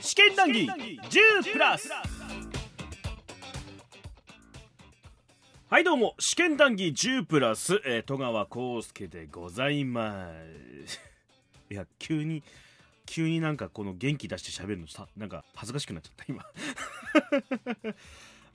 試験談義10プラス。はいどうも。試験談義10プラス、えー、戸川浩介でございます。いや急に急になんかこの元気出して喋るのさなんか恥ずかしくなっちゃった今。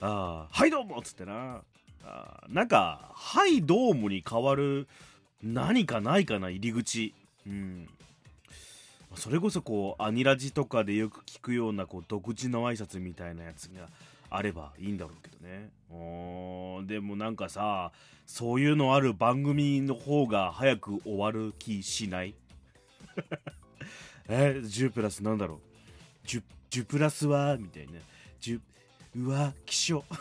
あはいどうもっつってな。あなんかはいどうもに変わる何かないかな入り口。うん。それこそこうアニラジとかでよく聞くようなこう独自の挨拶みたいなやつがあればいいんだろうけどね。おでもなんかさそういうのある番組の方が早く終わる気しない？え10プラスなんだろう？10, 10プラスは？みたいな。10うわ気象。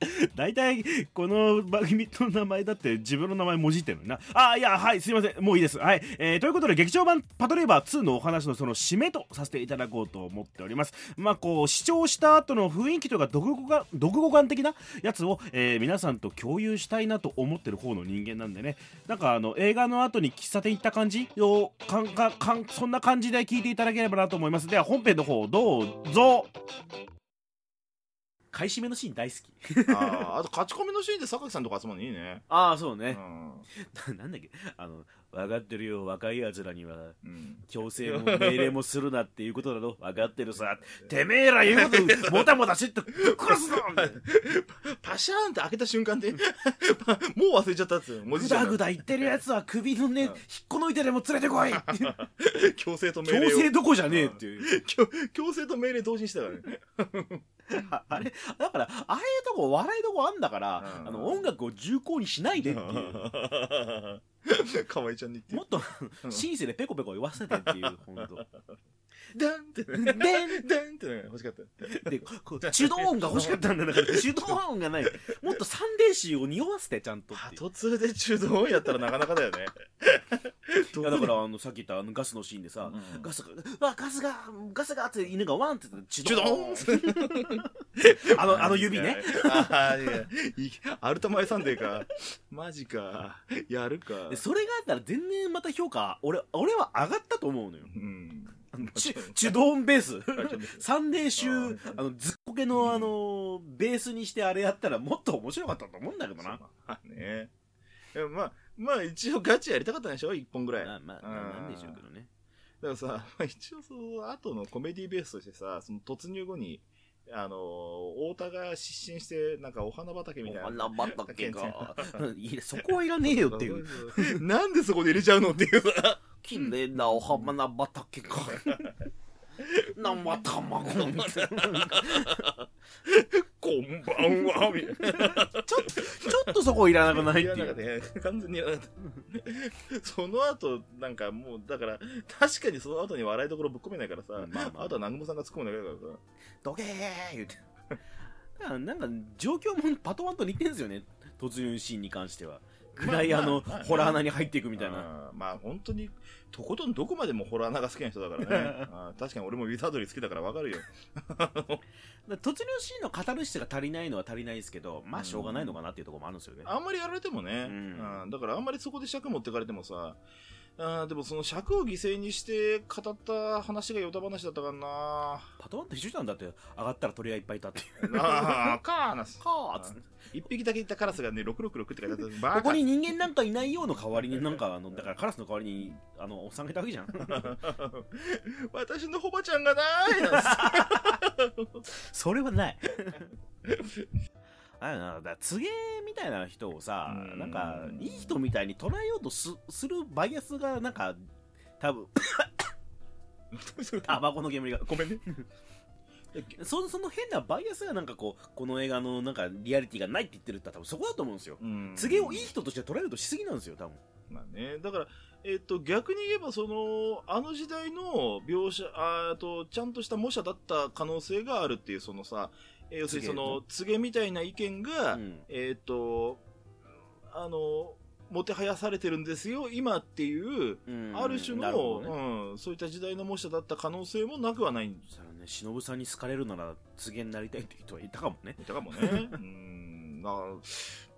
大体この番組の名前だって自分の名前もじってるのな。あいやはいすいません。もういいです。はい、えー、ということで劇場版パトレーバー2のお話のその締めとさせていただこうと思っております。まあこう視聴した後の雰囲気とか読語が読語感的なやつを、えー、皆さんと共有したいなと思ってる方の人間なんでね。なんかあの映画の後に喫茶店行った感じ？をかんかんそんな感じで聞いていただければなと思います。では本編の方どうぞ。買い占めのシーン大好き。ああと勝ち込みのシーンで榊さんとか集まるのいいね。ああそうね、うん、なんだっけ？あの分かってるよ。若いやつらには、うん、強制も命令もするなっていうことだろ。分かってるさ。てめえら言うこと。もたもたしっと殺すぞ。パシャーンって開けた瞬間で もう忘れちゃったっつぐだぐだ言ってるやつは首のね、引っこ抜いてでも連れてこい。強制と命令強制どこじゃねえっていう。強制と命令同時にしたからね あれだからああいうとこ笑いどこあんだから、うん、あの音楽を重厚にしないでっていう。河合ちゃんに言って。もっとシンセでペコペコ言わせてっていう本当ダンってダンダンって欲しかった。で手動音が欲しかったんだから手動音がない。もっとサンデーシーを匂わせてちゃんと途中で手動音やったらなかなかだよねいやだからあのさっき言ったあのガスのシーンでさ、うん、ガスが「あガスがガスが」って犬がワンってチュドン。あのあの指ね。あいやアルタマイサンデーか。マジか。やるか。それがあったら全然また評価俺俺は上がったと思うのよ、うん。チュドーンベース。サンデー週あのずっこけのあのベースにしてあれやったらもっと面白かったと思うんだけどな。まあね。まあ、まあ一応ガチやりたかったんでしょ？一本ぐらい。まあまあ、なんでしょうけどね。だからさ、まあ、一応その後のコメディベースとしてさ、その突入後に、あの太田が失神して、なんかお花畑みたいな。お花畑か。いや、そこはいらねえよっていう。なんでそこで入れちゃうのっていうさ。綺麗なお花畑か。生卵みたいな。こんばんは、みたいな。ちょっと、ちょっとそこいらなくないっていう。ね、完全にいらなかった。その後、なんかもう、だから、確かにその後に笑いどころぶっ込めないからさ、まあまあ、あとは南雲さんが突っ込むだけだからさ。どけー言うて。なんか、状況もパトワンと似てるんですよね。突入シーンに関しては。ぐらいあの、ホラー穴に入っていくみたいな。まあ本当に、とことんどこまでもホラー穴が好きな人だからね。あ 確かに俺もウィザードリー好きだからわかるよ。突入シーンの語る質が足りないのは足りないですけど、まあしょうがないのかなっていうところもあるんですよね。あんまりやられてもね。うん、だからあんまりそこで尺持ってかれてもさ、あでもその尺を犠牲にして語った話がヨタ話だったからな。パトワンって一緒なんだって。上がったら鳥がいっぱいいたって。いうああカーナス。カーつ一匹だけいたカラスがね666って書いてあったここに人間なんかいないようの代わりになんかあのだからカラスの代わりにあのおっさんがいたわけじゃん。私のホバちゃんがない それはないあれなだ告げみたいな人をさ、ん。なんかいい人みたいに捉えようとすするバイアスがなんか多分タバコの煙が。ごめんね。そその変なバイアスがなんかこうこの映画のなんかリアリティがないって言ってるって多分そこだと思うんですよ。告げをいい人として捉えるとしすぎなんですよ多分。まあね。だからえっと、逆に言えばそのあの時代の描写あとちゃんとした模写だった可能性があるっていうそのさえー、要するにその告げみたいな意見が、うん、えっ、ー、とあのもてはやされてるんですよ今っていう、ある種の、ね、うん、そういった時代の模写だった可能性もなくはない。んですよね忍さんに好かれるなら告げになりたいって人はいたかもね。いたかもね。うんな。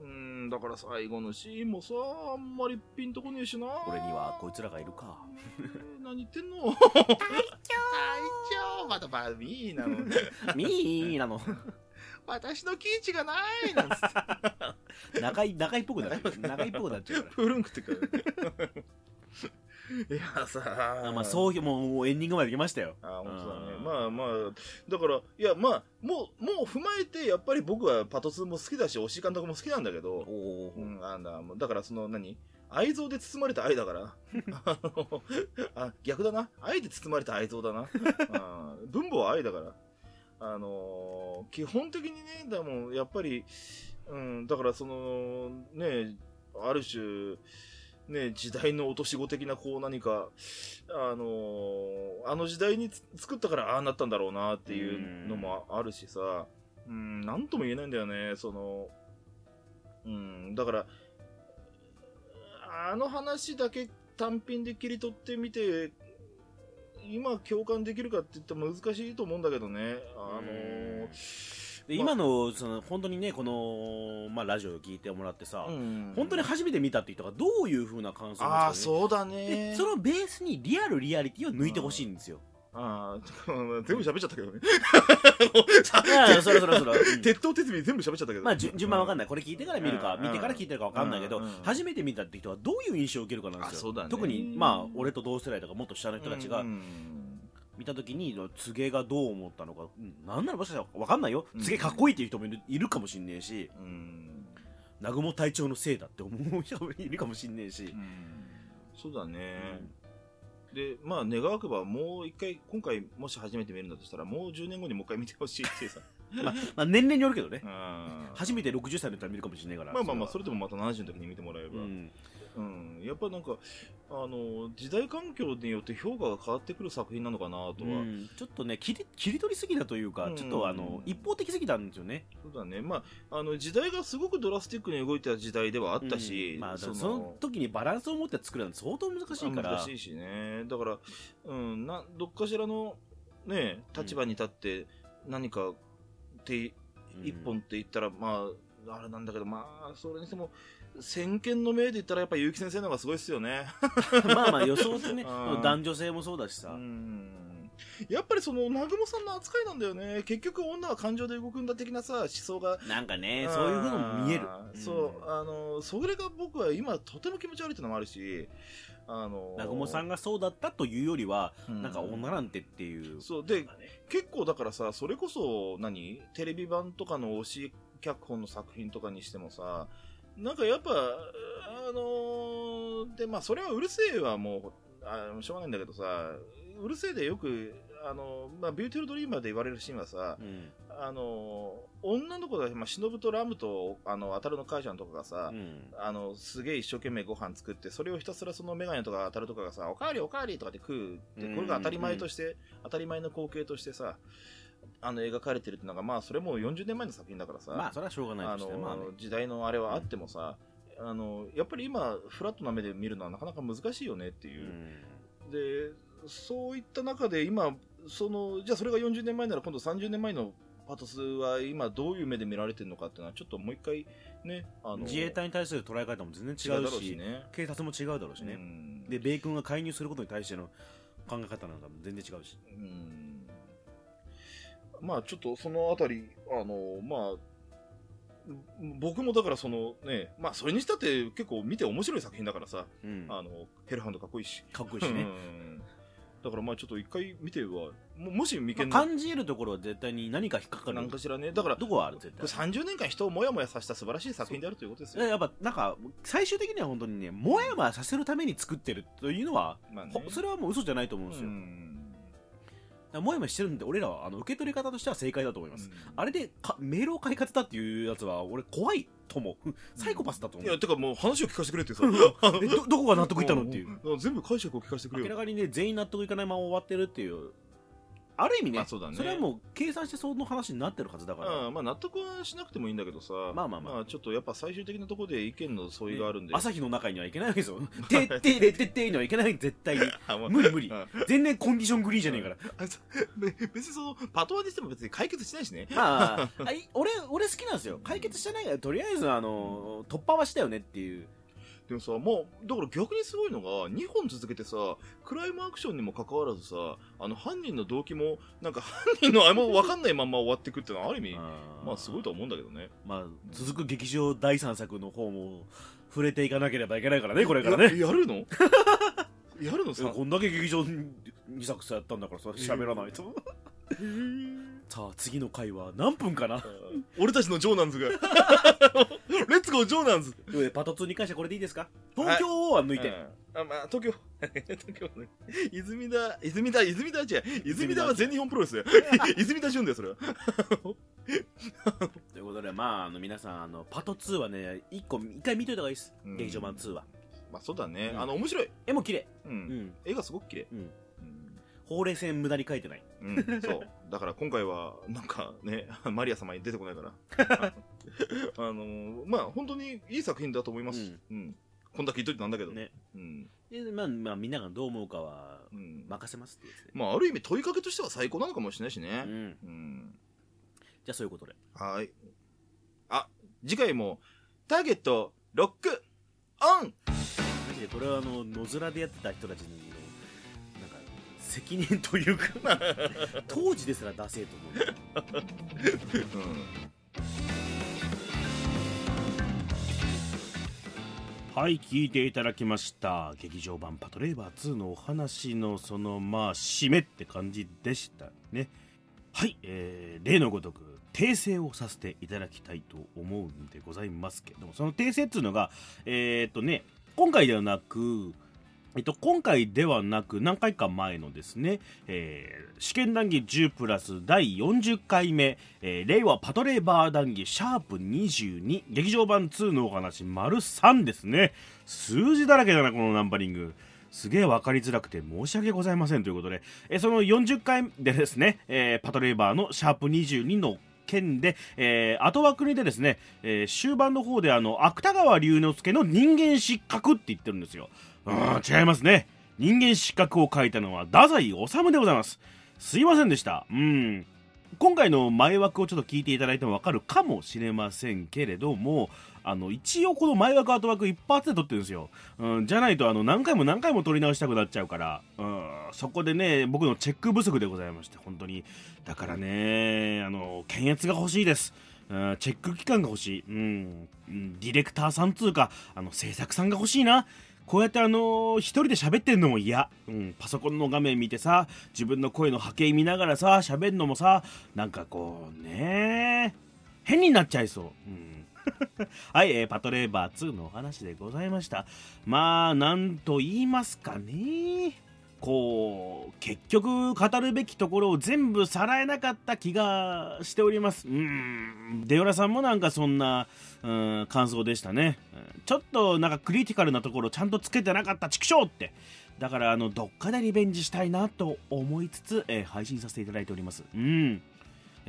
うんだから最後のシーンもさあんまりピンとこねえしな。俺にはこいつらがいるか。えー何言ってんの？隊長またバミーなの。ミーなの。私のキーチがないなんつって。仲い仲いっぽくなっちゃう。仲いっぽくなっちゃうかプルンクってから いやさらあまあそういうもうもうエンディングまで来ましたよ。あ本当だね。うん。まあまあだからいやまあもうもう踏まえてやっぱり僕はパトツーも好きだし押井監督も好きなんだけどおおうん、あんだからその何？愛憎で包まれた愛だから。あ逆だな。愛で包まれた愛憎だな。あ分母は愛だから。あのー基本的にねだもんやっぱり、うん、だからそのねある種ね、時代の落とし子的なこう何か、あのーあの時代につ作ったからああなったんだろうなっていうのもあるしさ、うん、なんとも言えないんだよね、その、うん、だから、あの話だけ単品で切り取ってみて、今共感できるかって言ったら難しいと思うんだけどね、あのーで今のその本当にねこの、まあ、ラジオを聞いてもらってさ、うん。本当に初めて見たって人がどういう風な感想をああ、そうだね。そのベースにリアルリアリティを抜いてほしいんですよ、ああ、全部喋っちゃったけどね。そろそろそろ、う ん鉄頭鉄尾全部喋っちゃったけど。まあ、順順番わかんない。これ聞いてから見るか、うん。見てから聞いてるかわかんないけど、うん。うん。初めて見たって人はどういう印象を受けるかなんですよ。特にまあ俺と同世代とかもっと下の人たちがうん見た時に告げがどう思ったのか、うんなんならもしかしたらわかんないよ。うん。告げかっこいいっていう人もいるかもしんねえし。うん。南雲隊長のせいだって思う人もいるかもしんねえし、うん。そうだね。で、まあ、願わくばもう一回、今回もし初めて見るんだとしたら、もう10年後にもう一回見てほしいってさ。まあ、まあ年齢によるけどね。うん。初めて60歳の人は見るかもしれないから。まあまあまあ、それれでもまた70の時に見てもらえば。はうん。うん。やっぱなんか、あの、時代環境によって評価が変わってくる作品なのかなとは。うん。ちょっとね切り切り取りすぎだというか、うん。ちょっとあの一方的すぎたんですよね。そうだね。まあ、あの、時代がすごくドラスティックに動いてた時代ではあったし、うん。まあ、その時にバランスを持って作るのは相当難しいから。難しいしね。だから、うん、な、どっかしらの、ね、立場に立って、何か、て、一本って言ったら、まあ、あれなんだけど、まあ、それにしても、先見の明で言ったら、やっぱ結城先生の方がすごいっすよね。まあまあ予想ってねうん。男女性もそうだしさ、うん。やっぱりその、南雲さんの扱いなんだよね。結局、女は感情で動くんだ的なさ、思想が。なんかねそういうふうのも見える。そう、あの、それが僕は今とても気持ち悪いってのもあるし、あの、南雲さんがそうだったというよりは、うん。なんか女なんてっていう。そう、で、結構だからさ、それこそ何、テレビ版とかの推し脚本の作品とかにしてもさ、なんかやっぱ、あのーで、まあそれはうるせえはもう、あしょうがないんだけどさ、うるせえでよく、あのまあ、ビューティフルドリーマーで言われるシーンはさ、うん。あの女の子が、まあ、忍とラムと、あの、当たるの母ちゃんとかがさ、うん。あの、すげえ一生懸命ご飯作って、それをひたすらそのメガネとか当たるとかがさ、おかわりおかわりとかって食うって、うん。これが当たり前として、当たり前の光景としてさ、あの、描かれてるっていうのが、まあ、それも40年前の作品だからさ、まあそれはしょうがないあとしてまあねの、時代のあれはあってもさ、あの、やっぱり今、フラットな目で見るのはなかなか難しいよねっていう。んで、そういった中で今、その、じゃあそれが40年前なら今度30年前のパトスは今どういう目で見られてるのかっていうのはちょっともう一回ね、あの、自衛隊に対する捉え方も全然違う違うだろうししね。警察も違うだろうしね、んで米軍が介入することに対しての考え方なんかも全然違うしうんまあちょっとそのあたり、あの、まあ、僕もだからそのね、まあそれにしたって結構見て面白い作品だからさ、うん。あの、ヘルハンドかっこいいし。かっこいいしね、うん。だからまあちょっと一回見ては、ももし見まあ見感じ得るところは絶対に何か引っかかる。なんかしらね、だから、こどこはある絶れ対30年間人をもやもやさせた素晴らしい作品であるということですよ。やっぱなんか最終的には本当にねもやもやさせるために作ってるというのは、まあね。ほそれはもう嘘じゃないと思うんですよ、もやもやしてるんで俺らはあの受け取り方としては正解だと思います、あれでかメールを書い方っていうやつは俺怖いと思うサイコパスだと思う、いや、てかもう話を聞かせてくれってさ。えどどこが納得いったのっていう うん。全部解釈を聞かせてくれよ。明らかにね全員納得いかないまま終わってるっていうある意味ね,、まあそうだね。れはもう計算してその話になってるはずだから、うんまあ納得はしなくてもいいんだけどさまあまあまあ。ちょっとやっぱ最終的なところで意見の相違があるんで、朝日の中にはいけないわけですよ。てってれてってにはいけない。絶対に。あまあ無理無理。うん。全然コンディショングリーンじゃねえから。別にそのパトワにしても別に解決してないしね。まああ い俺俺好きなんですよ。解決してないからとりあえずあの突破はしたよねっていうでもさもうだから逆にすごいのが2本続けてさクライムアクションにもかかわらずさあの犯人の動機もなんか犯人のあれも分かんないまんま終わってくってのはある意味あー。まあすごいとは思うんだけどね。まあ続く劇場第三作の方も触れていかなければいけないからねこれからね。ややるの？やるのさ。こんだけ劇場2作さやったんだからさ喋らないと さあ次の回は何分かな？俺たちのジョーナンズが。レッツゴージョーナンズ。ということでパト2に関してはこれでいいですか？東京は抜いて、うん。あまあ東京。東京ね。泉田泉田泉田違う。泉田は全日本プロレスだよ。泉田潤だよそれは。ということでまああの皆さんあのパト2はね1個一回見といた方がいいです、うん。劇場版2は。まあそうだね、うん。あの面白い、絵も綺麗。ううん。ん絵がすごく綺麗。うんうんほうれい線無駄に描いてないうん、そう。だから今回は、なんかね、マリア様に出てこないから。あのーまあ本当にいい作品だと思います。うん。こんだけ言っといてなんだけど。ねうん。でまあ、まあ、みんながどう思うかはうん。任せますってやつで、まあある意味問いかけとしては最高なのかもしれないしうね。ん、うん。じゃあそういうことではーい。あ、次回も、ターゲット、ロック、オンマジでこれはあの野面でやってた人たちのなんか責任というか当時ですら出せえと思う。はい聞いていただきました。劇場版パトレーバー2のお話のそのまあ締めって感じでしたね。はい、えー例のごとく訂正をさせていただきたいと思うんでございますけどもその訂正っていうのがえーっとね今回ではなくえっと、今回ではなく何回か前のですね、えー試験談義10プラス第40回目、えー令和パトレーバー談義シャープ22劇場版2のお話丸3ですね。数字だらけだなこのナンバリング。すげえ分かりづらくて申し訳ございませんということで、えーその40回でですね、えーパトレーバーのシャープ22の件で、えー後枠にでですね、えー終盤の方であの芥川龍之介の人間失格って言ってるんですよ。うん違いますね。人間失格を書いたのは太宰治でございます。すいませんでした。うん。今回の前枠をちょっと聞いていただいても分かるかもしれませんけれどもあの一応この前枠後枠一発で撮ってるんですよ、うん、じゃないとあの何回も何回も撮り直したくなっちゃうから、うん、そこでね僕のチェック不足でございまして本当に。だからねあの検閲が欲しいです。うんチェック期間が欲しい、うん、ディレクターさんつうかあの制作さんが欲しいな。こうやってあのー一人で喋ってんのも嫌、うん、パソコンの画面見てさ自分の声の波形見ながらさ喋るのもさなんかこうね変になっちゃいそう、うん。はい、えーパトレーバー2のお話でございました。まあなんと言いますかね。こう結局語るべきところを全部さらえなかった気がしております。うん。デオラさんもなんかそんなうん感想でしたね。ちょっとなんかクリティカルなところちゃんとつけてなかった畜生って。だからあのどっかでリベンジしたいなと思いつつ、えー配信させていただいております。うん。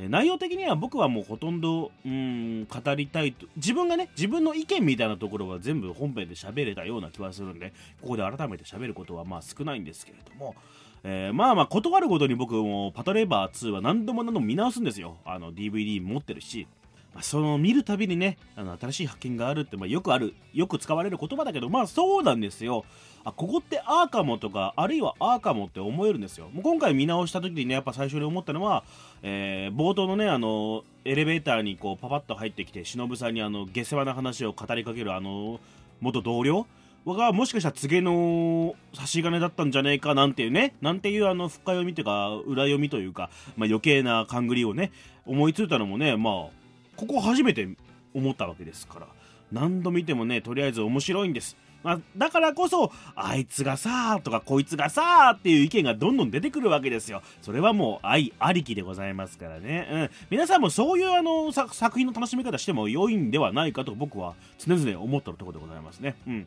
内容的には僕はもうほとんどうん語りたいと自分がね自分の意見みたいなところは全部本編で喋れたような気はするんでここで改めて喋ることはまあ少ないんですけれども、えーまあまあ断るごとに僕もパトレーバー2は何度も何度も見直すんですよ。あの DVD 持ってるし。まあ、その見るたびにねあの新しい発見があるって、まあ、よくあるよく使われる言葉だけどまあそうなんですよ。あここってああかもとかあるいはああかもって思えるんですよ。もう今回見直した時にねやっぱ最初に思ったのは、えー冒頭のねあのエレベーターにこうパパッと入ってきて忍さんにあの下世話な話を語りかけるあの元同僚がもしかしたら告げの差し金だったんじゃねえかなんていうねなんていうあの深読みというか裏読みというか、まあ、余計な勘繰りをね思いついたのもねまあここ初めて思ったわけですから。何度見てもねとりあえず面白いんです、まあ、だからこそあいつがさーとかこいつがさーっていう意見がどんどん出てくるわけですよ。それはもう愛ありきでございますからね、うん、皆さんもそういうあの作品の楽しみ方しても良いんではないかと僕は常々思ってるところでございますね。うん。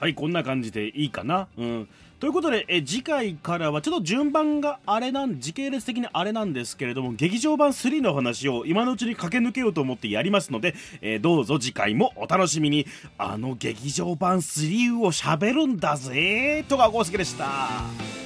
はいこんな感じでいいかな。うん。ということでえ次回からはちょっと順番があれなん時系列的にあれなんですけれども劇場版3の話を今のうちに駆け抜けようと思ってやりますので、えーどうぞ次回もお楽しみに。あの劇場版3を喋るんだぜとか、こうすけでした。